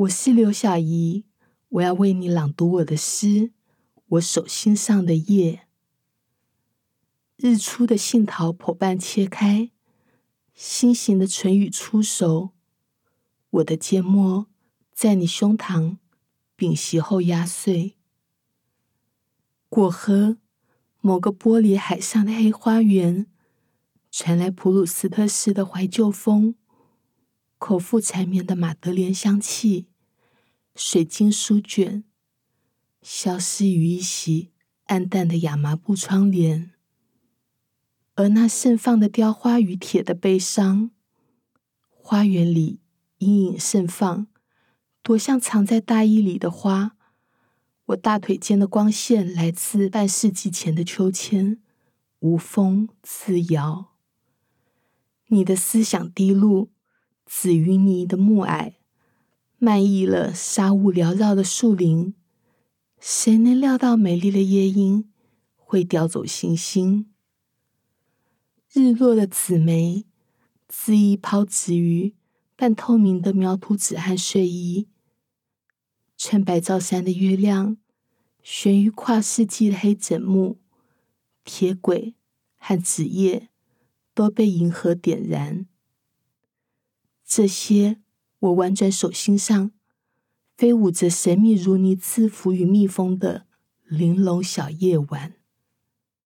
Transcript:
我是刘小怡，我要为你朗读我的诗《我手心上的叶》。日出的杏桃剖半切开，心形的唇语出熟。我的缄默在你胸膛屏息后压碎。果核，某个玻璃海上的黑花园，传来普鲁斯特式的怀旧风。口腹缠绵的玛德莲香气，水晶书卷，消失于一袭暗淡的亚麻布窗帘，而那盛放的雕花与铁的悲伤，花园里阴影盛放，多像藏在大衣里的花。我大腿间的光线来自半世纪前的秋千，无风自摇。你的思想滴露。紫云泥的暮霭，漫溢了沙雾缭绕的树林。谁能料到美丽的夜莺会叼走星星？日落的紫梅，恣意抛掷于半透明的描图纸和睡衣。穿白罩衫的月亮，悬于跨世纪的黑枕木，铁轨和纸页都被银河点燃。这些，我玩转手心上，飞舞着神秘如泥赐福与蜜蜂的玲珑小夜晚。